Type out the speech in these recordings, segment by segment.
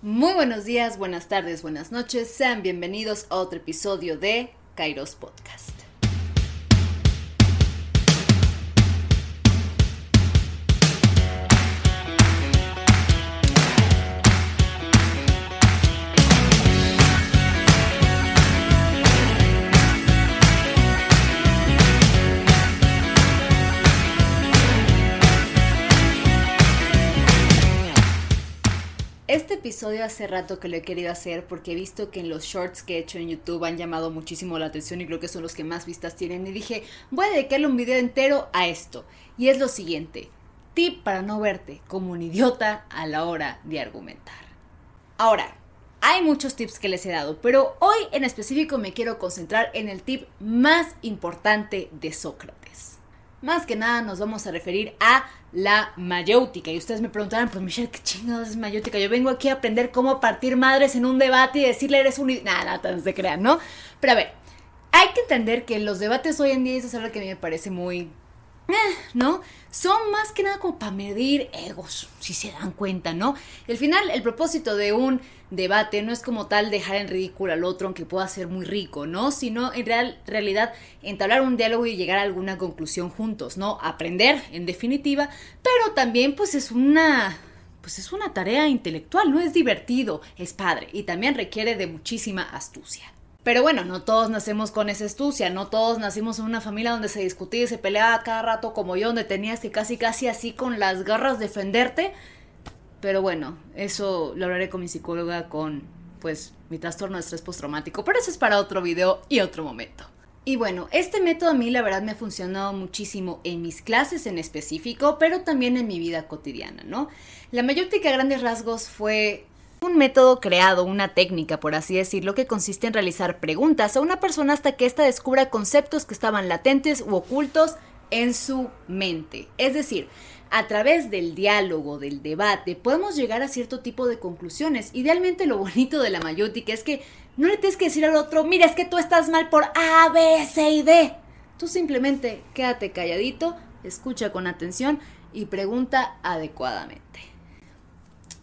Muy buenos días, buenas tardes, buenas noches. Sean bienvenidos a otro episodio de Kairos Podcast. Hace rato que lo he querido hacer porque he visto que en los shorts que he hecho en YouTube han llamado muchísimo la atención y creo que son los que más vistas tienen y dije, voy a dedicarle un video entero a esto. Y es lo siguiente, tip para no verte como un idiota a la hora de argumentar. Ahora, hay muchos tips que les he dado, pero hoy en específico me quiero concentrar en el tip más importante de Sócrates. Más que nada nos vamos a referir a la mayéutica. Y ustedes me preguntarán, pues Michelle, ¿qué chingados es mayéutica? Yo vengo aquí a aprender cómo partir madres en un debate y decirle eres un... Nada, nada, no se crean, ¿no? Pero a ver, hay que entender que los debates hoy en día, eso es algo que a mí me parece muy ¿no? Son más que nada como para medir egos, si se dan cuenta, ¿no? al final, el propósito de un debate no es como tal dejar en ridículo al otro, aunque pueda ser muy rico, ¿no? Sino en real, realidad entablar un diálogo y llegar a alguna conclusión juntos, ¿no? Aprender, en definitiva, pero también pues es una pues es una tarea intelectual, no es divertido, es padre y también requiere de muchísima astucia. Pero bueno, no todos nacemos con esa astucia, no todos nacimos en una familia donde se discutía y se peleaba cada rato como yo, donde tenías que casi casi así con las garras defenderte. Pero bueno, eso lo hablaré con mi psicóloga con pues mi trastorno de estrés postraumático, pero eso es para otro video y otro momento. Y bueno, este método a mí la verdad me ha funcionado muchísimo en mis clases en específico, pero también en mi vida cotidiana, ¿no? La mayor a grandes rasgos fue un método creado, una técnica, por así decirlo, que consiste en realizar preguntas a una persona hasta que ésta descubra conceptos que estaban latentes u ocultos en su mente. Es decir, a través del diálogo, del debate, podemos llegar a cierto tipo de conclusiones. Idealmente lo bonito de la mayótica es que no le tienes que decir al otro, mira, es que tú estás mal por A, B, C y D. Tú simplemente quédate calladito, escucha con atención y pregunta adecuadamente.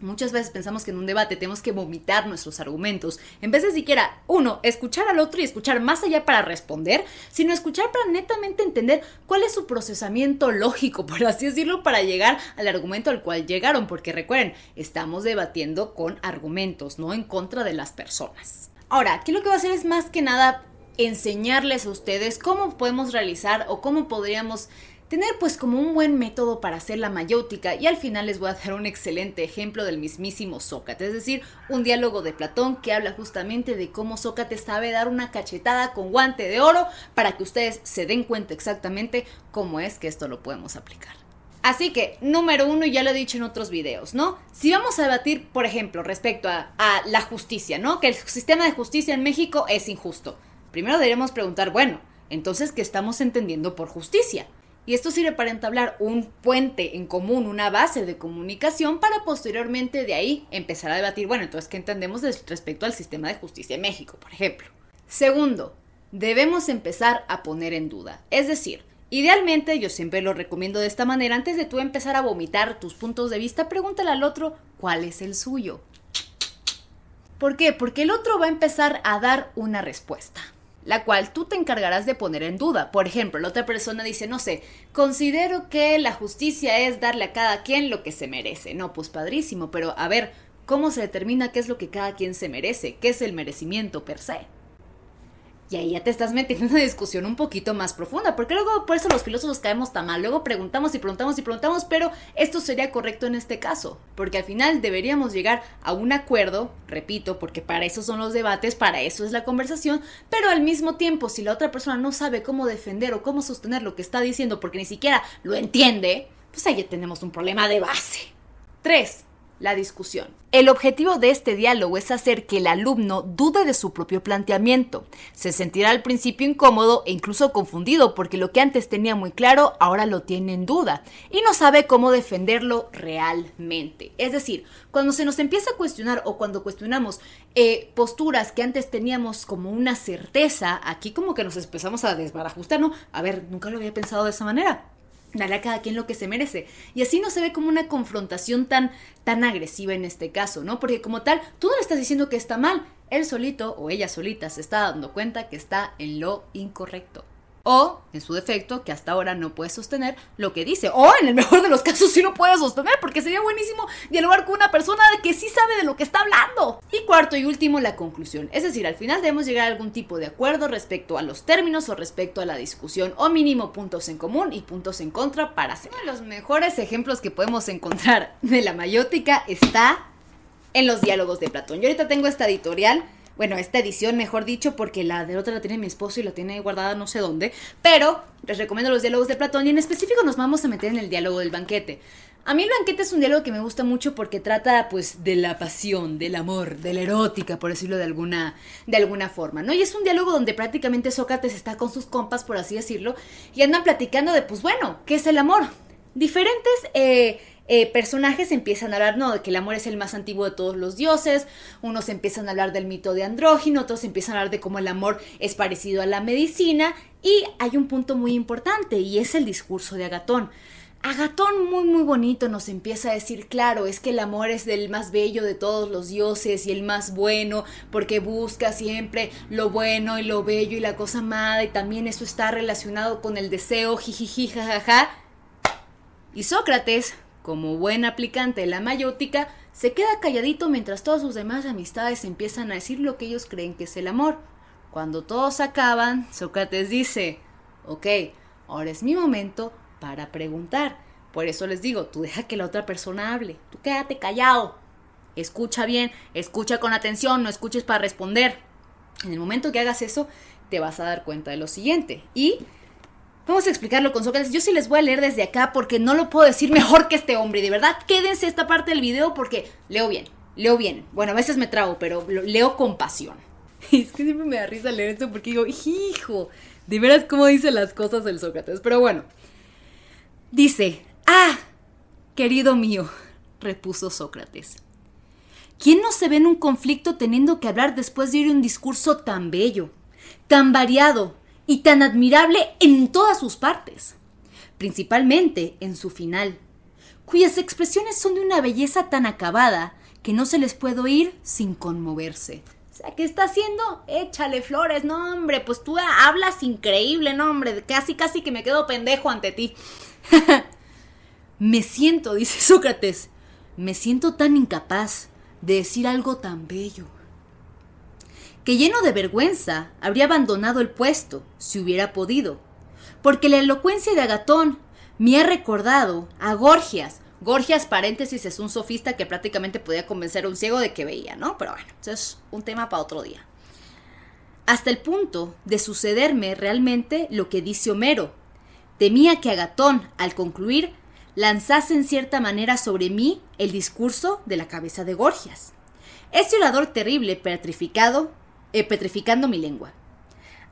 Muchas veces pensamos que en un debate tenemos que vomitar nuestros argumentos, en vez de siquiera, uno, escuchar al otro y escuchar más allá para responder, sino escuchar para netamente entender cuál es su procesamiento lógico, por así decirlo, para llegar al argumento al cual llegaron, porque recuerden, estamos debatiendo con argumentos, no en contra de las personas. Ahora, aquí lo que va a hacer es más que nada enseñarles a ustedes cómo podemos realizar o cómo podríamos tener pues como un buen método para hacer la mayótica y al final les voy a dar un excelente ejemplo del mismísimo Sócrates, es decir, un diálogo de Platón que habla justamente de cómo Sócrates sabe dar una cachetada con guante de oro para que ustedes se den cuenta exactamente cómo es que esto lo podemos aplicar. Así que, número uno, ya lo he dicho en otros videos, ¿no? Si vamos a debatir, por ejemplo, respecto a, a la justicia, ¿no? Que el sistema de justicia en México es injusto. Primero deberíamos preguntar, bueno, entonces, ¿qué estamos entendiendo por justicia? Y esto sirve para entablar un puente en común, una base de comunicación para posteriormente de ahí empezar a debatir, bueno, entonces, ¿qué entendemos respecto al sistema de justicia en México, por ejemplo? Segundo, debemos empezar a poner en duda. Es decir, idealmente, yo siempre lo recomiendo de esta manera, antes de tú empezar a vomitar tus puntos de vista, pregúntale al otro cuál es el suyo. ¿Por qué? Porque el otro va a empezar a dar una respuesta la cual tú te encargarás de poner en duda. Por ejemplo, la otra persona dice, no sé, considero que la justicia es darle a cada quien lo que se merece. No, pues padrísimo, pero a ver, ¿cómo se determina qué es lo que cada quien se merece? ¿Qué es el merecimiento per se? Y ahí ya te estás metiendo en una discusión un poquito más profunda, porque luego por eso los filósofos caemos tan mal. Luego preguntamos y preguntamos y preguntamos, pero esto sería correcto en este caso, porque al final deberíamos llegar a un acuerdo, repito, porque para eso son los debates, para eso es la conversación, pero al mismo tiempo, si la otra persona no sabe cómo defender o cómo sostener lo que está diciendo porque ni siquiera lo entiende, pues ahí tenemos un problema de base. 3 la discusión. El objetivo de este diálogo es hacer que el alumno dude de su propio planteamiento. Se sentirá al principio incómodo e incluso confundido porque lo que antes tenía muy claro ahora lo tiene en duda y no sabe cómo defenderlo realmente. Es decir, cuando se nos empieza a cuestionar o cuando cuestionamos eh, posturas que antes teníamos como una certeza, aquí como que nos empezamos a desbarajustar, ¿no? A ver, nunca lo había pensado de esa manera Dale a cada quien lo que se merece. Y así no se ve como una confrontación tan, tan agresiva en este caso, ¿no? Porque como tal, tú no le estás diciendo que está mal. Él solito o ella solita se está dando cuenta que está en lo incorrecto o, en su defecto, que hasta ahora no puede sostener lo que dice, o en el mejor de los casos sí lo puede sostener, porque sería buenísimo dialogar con una persona que sí sabe de lo que está hablando. Y cuarto y último, la conclusión. Es decir, al final debemos llegar a algún tipo de acuerdo respecto a los términos o respecto a la discusión, o mínimo puntos en común y puntos en contra para hacer. Uno de los mejores ejemplos que podemos encontrar de la mayótica está en los diálogos de Platón. Yo ahorita tengo esta editorial bueno, esta edición, mejor dicho, porque la de otra la tiene mi esposo y la tiene guardada no sé dónde, pero les recomiendo los diálogos de Platón y en específico nos vamos a meter en el diálogo del banquete. A mí el banquete es un diálogo que me gusta mucho porque trata pues de la pasión, del amor, de la erótica, por decirlo de alguna, de alguna forma, ¿no? Y es un diálogo donde prácticamente Sócrates está con sus compas, por así decirlo, y andan platicando de pues bueno, ¿qué es el amor? Diferentes eh, eh, personajes empiezan a hablar, no, de que el amor es el más antiguo de todos los dioses, unos empiezan a hablar del mito de andrógino, otros empiezan a hablar de cómo el amor es parecido a la medicina, y hay un punto muy importante, y es el discurso de Agatón. Agatón muy muy bonito nos empieza a decir, claro, es que el amor es del más bello de todos los dioses y el más bueno, porque busca siempre lo bueno y lo bello y la cosa amada, y también eso está relacionado con el deseo, jijiji, jajaja. Y Sócrates, como buen aplicante de la mayótica, se queda calladito mientras todas sus demás amistades empiezan a decir lo que ellos creen que es el amor. Cuando todos acaban, Sócrates dice, ok, ahora es mi momento para preguntar. Por eso les digo, tú deja que la otra persona hable, tú quédate callado. Escucha bien, escucha con atención, no escuches para responder. En el momento que hagas eso, te vas a dar cuenta de lo siguiente. Y Vamos a explicarlo con Sócrates. Yo sí les voy a leer desde acá porque no lo puedo decir mejor que este hombre. De verdad, quédense esta parte del video porque leo bien, leo bien. Bueno, a veces me trago, pero leo con pasión. es que siempre me da risa leer esto porque digo, hijo, de veras cómo dice las cosas el Sócrates. Pero bueno, dice, ah, querido mío, repuso Sócrates. ¿Quién no se ve en un conflicto teniendo que hablar después de oír un discurso tan bello, tan variado, y tan admirable en todas sus partes, principalmente en su final, cuyas expresiones son de una belleza tan acabada que no se les puede oír sin conmoverse. O sea, ¿qué está haciendo? Échale flores, no hombre, pues tú hablas increíble, no hombre, casi casi que me quedo pendejo ante ti. me siento, dice Sócrates, me siento tan incapaz de decir algo tan bello que lleno de vergüenza habría abandonado el puesto si hubiera podido, porque la elocuencia de Agatón me ha recordado a Gorgias. Gorgias, paréntesis, es un sofista que prácticamente podía convencer a un ciego de que veía, ¿no? Pero bueno, eso es un tema para otro día. Hasta el punto de sucederme realmente lo que dice Homero. Temía que Agatón, al concluir, lanzase en cierta manera sobre mí el discurso de la cabeza de Gorgias. Este orador terrible, petrificado, eh, petrificando mi lengua.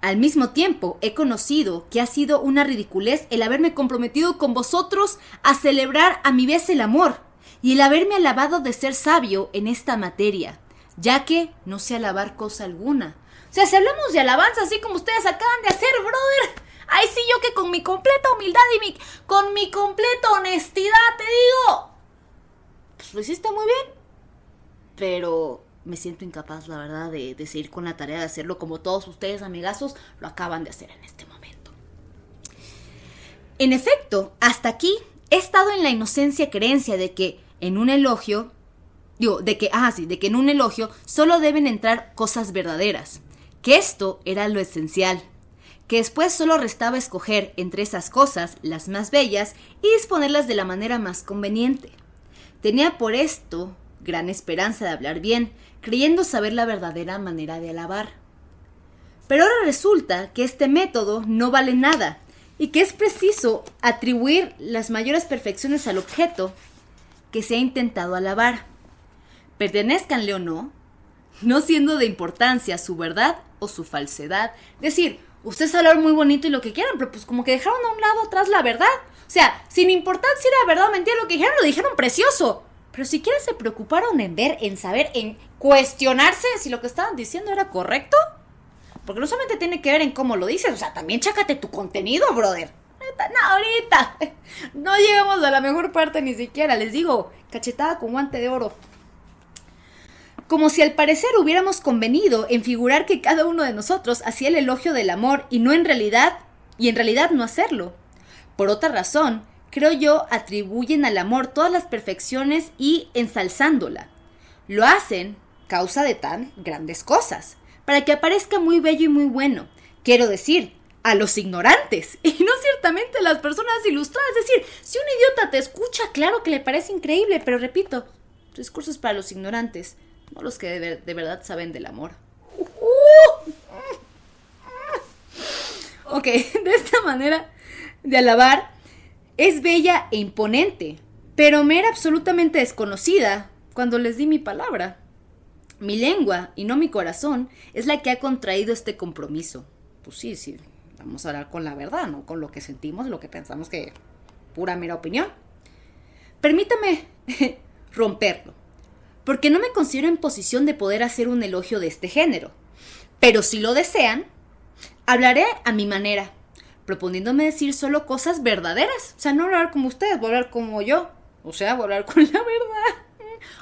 Al mismo tiempo, he conocido que ha sido una ridiculez el haberme comprometido con vosotros a celebrar a mi vez el amor y el haberme alabado de ser sabio en esta materia, ya que no sé alabar cosa alguna. O sea, si hablamos de alabanza así como ustedes acaban de hacer, brother, ahí sí yo que con mi completa humildad y mi, con mi completa honestidad te digo, pues lo hiciste muy bien, pero me siento incapaz, la verdad, de, seguir con la tarea de hacerlo como todos ustedes, amigazos, lo acaban de hacer en este momento. En efecto, hasta aquí he estado en la inocencia creencia de que en un elogio, digo, de que, ah, sí, de que en un elogio solo deben entrar cosas verdaderas, que esto era lo esencial, que después solo restaba escoger entre esas cosas las más bellas y disponerlas de la manera más conveniente. Tenía por esto gran esperanza de hablar bien, creyendo saber la verdadera manera de alabar. Pero ahora resulta que este método no vale nada y que es preciso atribuir las mayores perfecciones al objeto que se ha intentado alabar, pertenezcanle o no, no siendo de importancia su verdad o su falsedad. Es decir, ustedes hablaron muy bonito y lo que quieran, pero pues como que dejaron a un lado atrás la verdad. O sea, sin importar si era verdad o mentira lo que dijeron, lo dijeron precioso. Pero siquiera se preocuparon en ver, en saber, en cuestionarse si lo que estaban diciendo era correcto. Porque no solamente tiene que ver en cómo lo dices, o sea, también chácate tu contenido, brother. no, ahorita. No llegamos a la mejor parte ni siquiera, les digo, cachetada con guante de oro. Como si al parecer hubiéramos convenido en figurar que cada uno de nosotros hacía el elogio del amor y no en realidad, y en realidad no hacerlo. Por otra razón, creo yo, atribuyen al amor todas las perfecciones y ensalzándola. Lo hacen causa de tan grandes cosas, para que aparezca muy bello y muy bueno. Quiero decir, a los ignorantes y no ciertamente a las personas ilustradas. Es decir, si un idiota te escucha, claro que le parece increíble, pero repito, tu discurso es para los ignorantes, no los que de, verdad saben del amor. Ok, de esta manera de alabar es bella e imponente, pero me era absolutamente desconocida cuando les di mi palabra. Mi lengua, y no mi corazón, es la que ha contraído este compromiso. Pues sí, sí, vamos a hablar con la verdad, no con lo que sentimos, lo que pensamos que pura mera opinión. Permítame romperlo, porque no me considero en posición de poder hacer un elogio de este género. Pero si lo desean, hablaré a mi manera, proponiéndome decir solo cosas verdaderas. O sea, no hablar como ustedes, voy a hablar como yo. O sea, voy a hablar con la verdad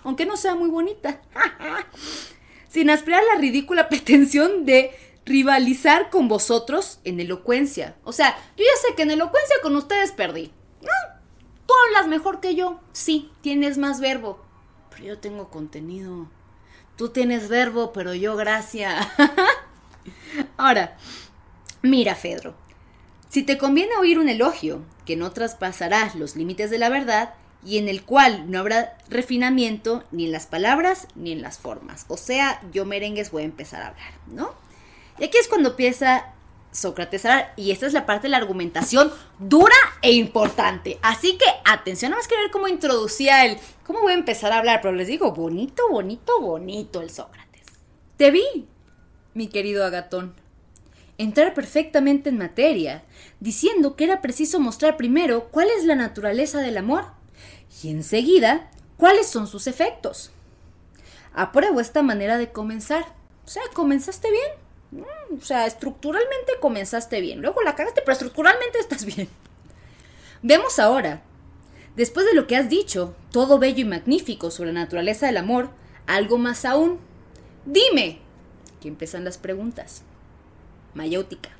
aunque no sea muy bonita. Sin aspirar la ridícula pretensión de rivalizar con vosotros en elocuencia. O sea, yo ya sé que en elocuencia con ustedes perdí. Tú hablas mejor que yo. Sí, tienes más verbo. Pero yo tengo contenido. Tú tienes verbo, pero yo gracia. Ahora, mira, Fedro. Si te conviene oír un elogio que no traspasará los límites de la verdad, y en el cual no habrá refinamiento ni en las palabras ni en las formas. O sea, yo merengues voy a empezar a hablar, ¿no? Y aquí es cuando empieza Sócrates a hablar, y esta es la parte de la argumentación dura e importante. Así que atención, nada más que ver cómo introducía el, cómo voy a empezar a hablar, pero les digo, bonito, bonito, bonito el Sócrates. Te vi, mi querido Agatón, entrar perfectamente en materia, diciendo que era preciso mostrar primero cuál es la naturaleza del amor y enseguida cuáles son sus efectos. Apruebo esta manera de comenzar. O sea, comenzaste bien. Mm, o sea, estructuralmente comenzaste bien. Luego la cagaste, pero estructuralmente estás bien. Vemos ahora, después de lo que has dicho, todo bello y magnífico sobre la naturaleza del amor, algo más aún. Dime. Que empiezan las preguntas. Mayéutica.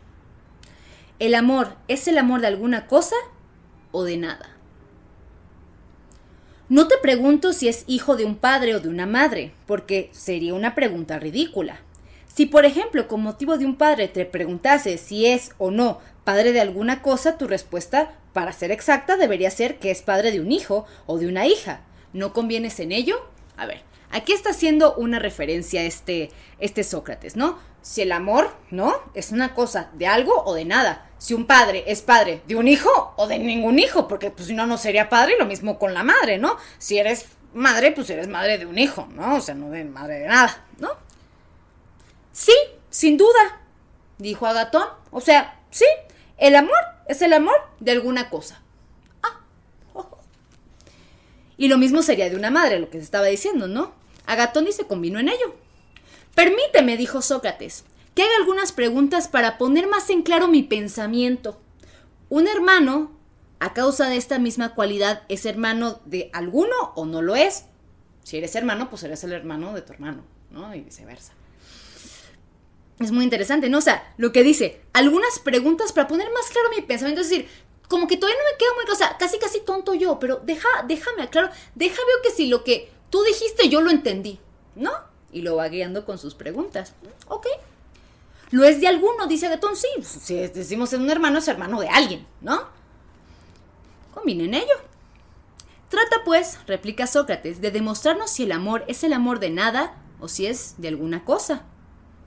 ¿El amor es el amor de alguna cosa o de nada? No te pregunto si es hijo de un padre o de una madre, porque sería una pregunta ridícula. Si, por ejemplo, con motivo de un padre te preguntase si es o no padre de alguna cosa, tu respuesta, para ser exacta, debería ser que es padre de un hijo o de una hija. ¿No convienes en ello? A ver, aquí está haciendo una referencia este, este Sócrates, ¿no? Si el amor, ¿no? Es una cosa de algo o de nada si un padre es padre de un hijo o de ningún hijo, porque pues si no, no sería padre y lo mismo con la madre, ¿no? Si eres madre, pues eres madre de un hijo, ¿no? O sea, no de madre de nada, ¿no? Sí, sin duda, dijo Agatón. O sea, sí, el amor es el amor de alguna cosa. Ah. Y lo mismo sería de una madre, lo que se estaba diciendo, ¿no? Agatón y se combinó en ello. Permíteme, dijo Sócrates, que haga algunas preguntas para poner más en claro mi pensamiento. Un hermano, a causa de esta misma cualidad, es hermano de alguno o no lo es. Si eres hermano, pues eres el hermano de tu hermano, ¿no? Y viceversa. Es muy interesante, ¿no? O sea, lo que dice, algunas preguntas para poner más claro mi pensamiento, es decir, como que todavía no me queda muy, o sea, casi casi tonto yo, pero deja, déjame aclaro, deja veo que si lo que tú dijiste yo lo entendí, ¿no? Y lo va guiando con sus preguntas. Ok, lo es de alguno, dice Agatón, sí, si decimos es un hermano, es hermano de alguien, ¿no? Combinen ello. Trata, pues, replica Sócrates, de demostrarnos si el amor es el amor de nada o si es de alguna cosa.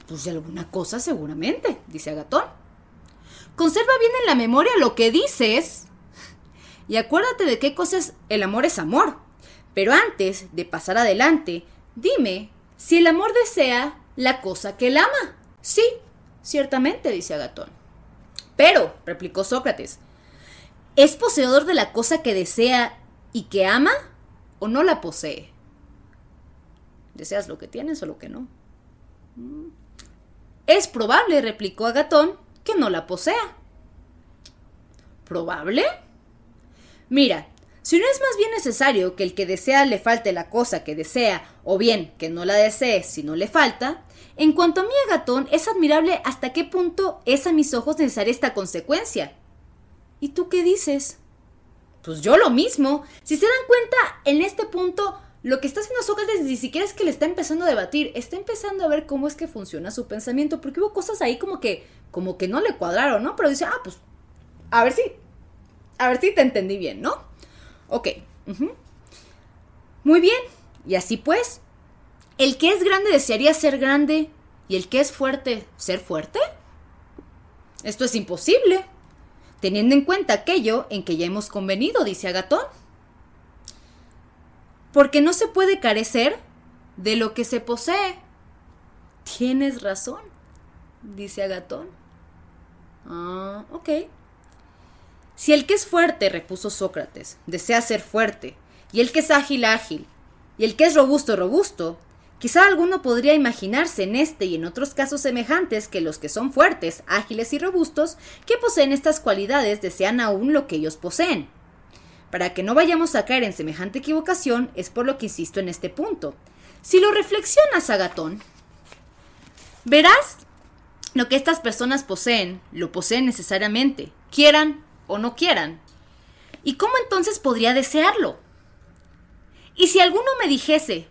Pues de alguna cosa seguramente, dice Agatón. Conserva bien en la memoria lo que dices y acuérdate de qué cosas el amor es amor. Pero antes de pasar adelante, dime si el amor desea la cosa que él ama. Sí Ciertamente, dice Agatón. Pero, replicó Sócrates, ¿es poseedor de la cosa que desea y que ama o no la posee? ¿Deseas lo que tienes o lo que no? Mm. Es probable, replicó Agatón, que no la posea. ¿Probable? Mira, si no es más bien necesario que el que desea le falte la cosa que desea, o bien que no la desee si no le falta, en cuanto a mí, Agatón, es admirable hasta qué punto es a mis ojos necesaria esta consecuencia. ¿Y tú qué dices? Pues yo lo mismo. Si se dan cuenta, en este punto, lo que está haciendo Sócrates ni siquiera es que le está empezando a debatir, está empezando a ver cómo es que funciona su pensamiento, porque hubo cosas ahí como que, como que no le cuadraron, ¿no? Pero dice, ah, pues, a ver si, a ver si te entendí bien, ¿no? Ok. Muy bien. Y así pues, ¿el que es grande desearía ser grande y el que es fuerte ser fuerte? Esto es imposible, teniendo en cuenta aquello en que ya hemos convenido, dice Agatón. Porque no se puede carecer de lo que se posee. Tienes razón, dice Agatón. Ah, ok. Si el que es fuerte, repuso Sócrates, desea ser fuerte, y el que es ágil, ágil, y el que es robusto, robusto, quizá alguno podría imaginarse en este y en otros casos semejantes que los que son fuertes, ágiles y robustos, que poseen estas cualidades, desean aún lo que ellos poseen. Para que no vayamos a caer en semejante equivocación, es por lo que insisto en este punto. Si lo reflexionas, Agatón, verás lo que estas personas poseen, lo poseen necesariamente, quieran o no quieran. ¿Y cómo entonces podría desearlo? Y si alguno me dijese,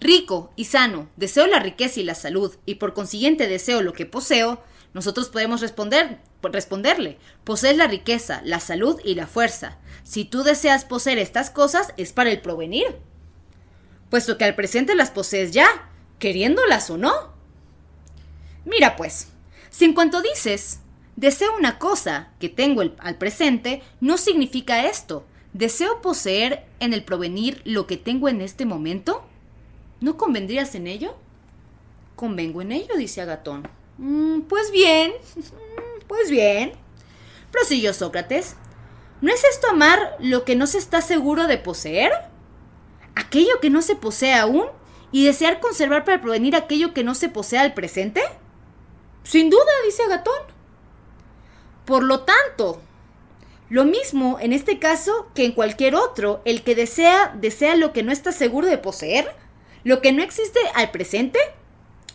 rico y sano, deseo la riqueza y la salud, y por consiguiente deseo lo que poseo, nosotros podemos responder, responderle, posees la riqueza, la salud y la fuerza. Si tú deseas poseer estas cosas, es para el provenir. Puesto que al presente las posees ya, queriéndolas o no. Mira pues, si en cuanto dices, Deseo una cosa que tengo al presente no significa esto. ¿Deseo poseer en el provenir lo que tengo en este momento? ¿No convendrías en ello? Convengo en ello, dice Agatón. Mm, pues bien, pues bien. Prosiguió Sócrates. ¿No es esto amar lo que no se está seguro de poseer? ¿Aquello que no se posee aún? ¿Y desear conservar para provenir aquello que no se posee al presente? Sin duda, dice Agatón. Por lo tanto, lo mismo en este caso que en cualquier otro, el que desea, desea lo que no está seguro de poseer, lo que no existe al presente,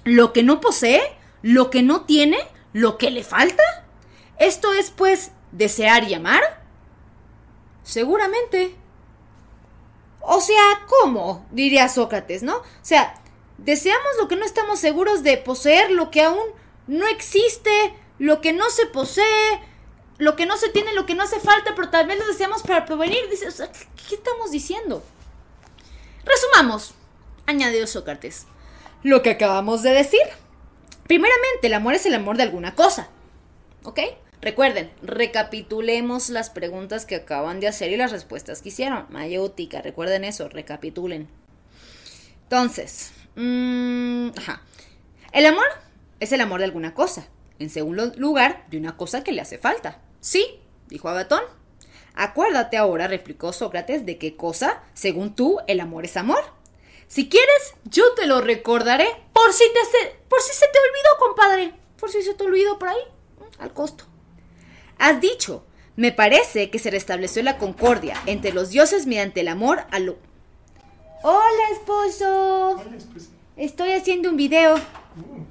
lo que no posee, lo que no tiene, lo que le falta. Esto es, pues, desear y amar. Seguramente. O sea, ¿cómo? diría Sócrates, ¿no? O sea, deseamos lo que no estamos seguros de poseer, lo que aún no existe, lo que no se posee, lo que no se tiene, lo que no hace falta, pero tal vez lo deseamos para provenir. ¿qué estamos diciendo? Resumamos, añadió Sócrates, lo que acabamos de decir. Primeramente, el amor es el amor de alguna cosa. ¿Ok? Recuerden, recapitulemos las preguntas que acaban de hacer y las respuestas que hicieron. Mayéutica, recuerden eso, recapitulen. Entonces, mm. El amor es el amor de alguna cosa. En segundo lugar, de una cosa que le hace falta. Sí, dijo Agatón. Acuérdate ahora, replicó Sócrates, de qué cosa, según tú, el amor es amor. Si quieres, yo te lo recordaré por si, te por si se te olvidó, compadre. Por si se te olvidó por ahí, al costo. Has dicho, me parece que se restableció la concordia entre los dioses mediante el amor a lo... Hola, esposo. Hola, esposo. Estoy haciendo un video. Uh,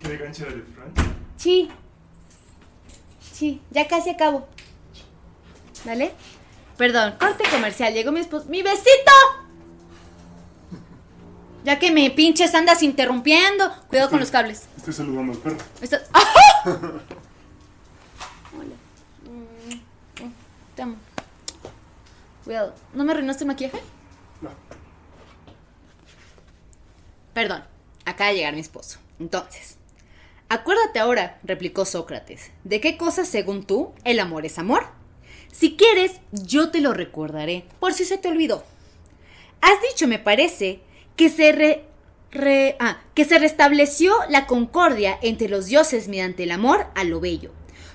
¿Qué de Francia? Sí. Sí, ya casi acabo. ¿Vale? Perdón, corte comercial. Llegó mi esposo. ¡Mi besito! Ya que me pinches andas interrumpiendo. Cuidado con los cables. Estoy saludando al perro. Hola. Te amo. Cuidado. ¿No me arruinaste el maquillaje? No. Perdón. Acaba de llegar mi esposo. Entonces. Acuérdate ahora, replicó Sócrates, ¿de qué cosa, según tú, el amor es amor? Si quieres, yo te lo recordaré, por si se te olvidó. Has dicho, me parece, que se, ah, que se restableció la concordia entre los dioses mediante el amor a lo bello.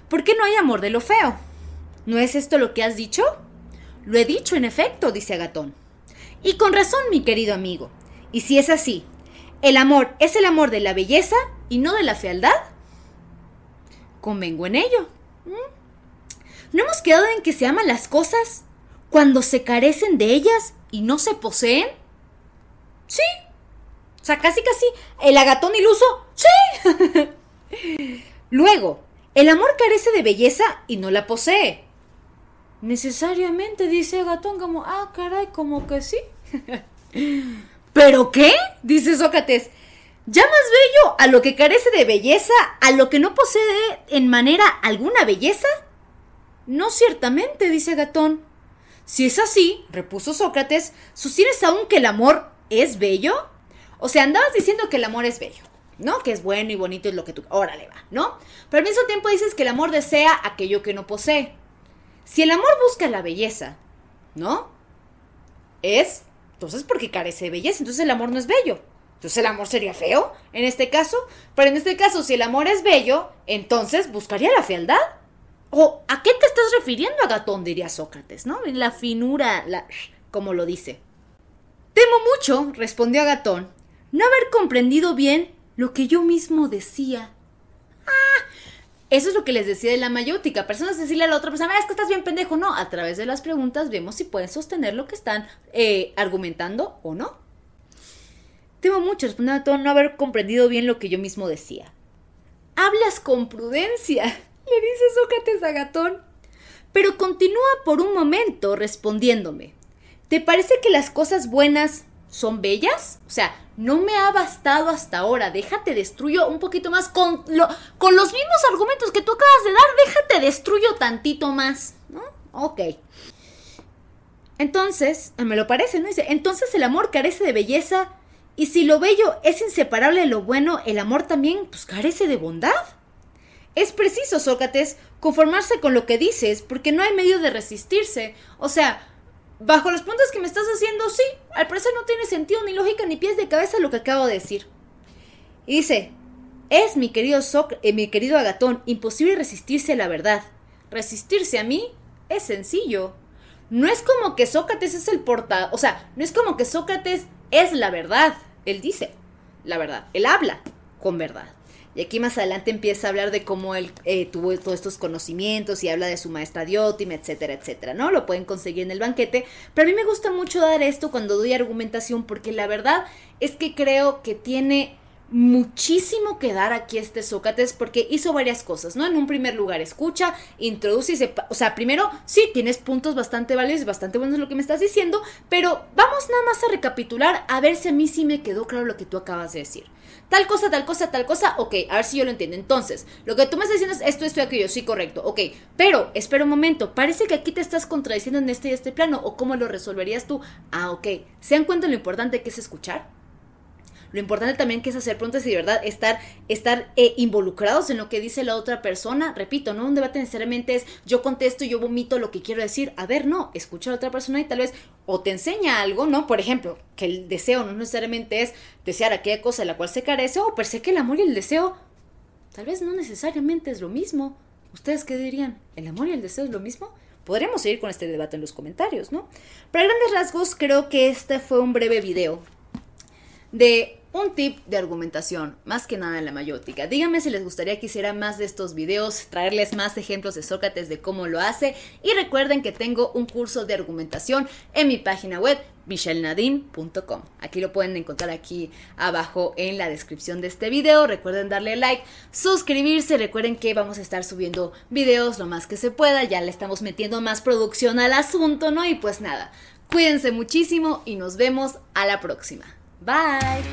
¿Por qué no hay amor de lo feo? ¿No es esto lo que has dicho? Lo he dicho, en efecto, dice Agatón. Y con razón, mi querido amigo. Y si es así, el amor es el amor de la belleza y no de la fealdad. Convengo en ello. ¿Mm? ¿No hemos quedado en que se aman las cosas cuando se carecen de ellas y no se poseen? Sí. O sea, casi casi, el agatón iluso, sí. Luego, el amor carece de belleza y no la posee. Necesariamente, dice Agatón, como, ah, caray, como que sí. ¿Pero qué? dice Sócrates. ¿Llamas bello a lo que carece de belleza, a lo que no posee en manera alguna belleza? No ciertamente, dice Agatón. Si es así, repuso Sócrates, ¿sostienes aún que el amor es bello? O sea, andabas diciendo que el amor es bello, ¿no? Que es bueno y bonito y lo que tú... Órale va, ¿no? Pero al mismo tiempo dices que el amor desea aquello que no posee. Si el amor busca la belleza, ¿no? Es, entonces porque carece de belleza, entonces el amor no es bello. Entonces el amor sería feo en este caso. Pero en este caso, si el amor es bello, entonces buscaría la fealdad. ¿O a qué te estás refiriendo, Agatón? diría Sócrates, ¿no? La finura, como lo dice. Temo mucho, respondió Agatón, no haber comprendido bien lo que yo mismo decía. Ah, eso es lo que les decía de la mayótica. Personas decirle a la otra persona, es que estás bien pendejo. No, a través de las preguntas vemos si pueden sostener lo que están eh, argumentando o no. Temo mucho, respondió Agatón, no haber comprendido bien lo que yo mismo decía. Hablas con prudencia, le dice Sócrates a Gatón. Pero continúa por un momento respondiéndome. ¿Te parece que las cosas buenas son bellas? O sea, no me ha bastado hasta ahora. Déjate destruyo un poquito más con los mismos argumentos que tú acabas de dar. Déjate destruyo tantito más. ¿No? Ok. Entonces, me lo parece, ¿no? Dice, entonces el amor carece de belleza. Y si lo bello es inseparable de lo bueno, el amor también pues, carece de bondad. Es preciso, Sócrates, conformarse con lo que dices, porque no hay medio de resistirse. O sea, bajo los puntos que me estás haciendo, sí, al parecer no tiene sentido ni lógica ni pies de cabeza lo que acabo de decir. Y dice, es, mi querido, eh, mi querido Agatón, imposible resistirse a la verdad. Resistirse a mí es sencillo. No es como que Sócrates es el porta... O sea, no es como que Sócrates es la verdad. Él dice la verdad. Él habla con verdad. Y aquí más adelante empieza a hablar de cómo él eh, tuvo todos estos conocimientos y habla de su maestra Diótima, etcétera, etcétera, ¿no? Lo pueden conseguir en el banquete. Pero a mí me gusta mucho dar esto cuando doy argumentación porque la verdad es que creo que tiene muchísimo que dar aquí este Sócrates porque hizo varias cosas, ¿no? En un primer lugar, escucha, introduce, y se, o sea, primero, sí, tienes puntos bastante válidos, bastante buenos lo que me estás diciendo, pero vamos nada más a recapitular a ver si a mí sí me quedó claro lo que tú acabas de decir. Tal cosa, tal cosa, tal cosa, ok, a ver si yo lo entiendo. Entonces, lo que tú me estás diciendo es esto, esto y aquello, sí, correcto, ok, pero espera un momento, parece que aquí te estás contradiciendo en este y este plano, o cómo lo resolverías tú. Ah, ok, ¿se dan cuenta lo importante que es escuchar? Lo importante también que es hacer preguntas y de verdad estar, estar eh, involucrados en lo que dice la otra persona. Repito, no un debate necesariamente es yo contesto yo vomito lo que quiero decir. A ver, no, escucha a la otra persona y tal vez o te enseña algo, ¿no? Por ejemplo, que el deseo no necesariamente es desear aquella cosa de la cual se carece o per se que el amor y el deseo tal vez no necesariamente es lo mismo. ¿Ustedes qué dirían? ¿El amor y el deseo es lo mismo? Podremos seguir con este debate en los comentarios, ¿no? Pero a grandes rasgos creo que este fue un breve video de un tip de argumentación, más que nada en la mayótica. Díganme si les gustaría que hiciera más de estos videos, traerles más ejemplos de Sócrates de cómo lo hace y recuerden que tengo un curso de argumentación en mi página web michelnadin.com. Aquí lo pueden encontrar aquí abajo en la descripción de este video. Recuerden darle like, suscribirse. Recuerden que vamos a estar subiendo videos lo más que se pueda. Ya le estamos metiendo más producción al asunto, ¿no? Y pues nada, cuídense muchísimo y nos vemos a la próxima. Bye.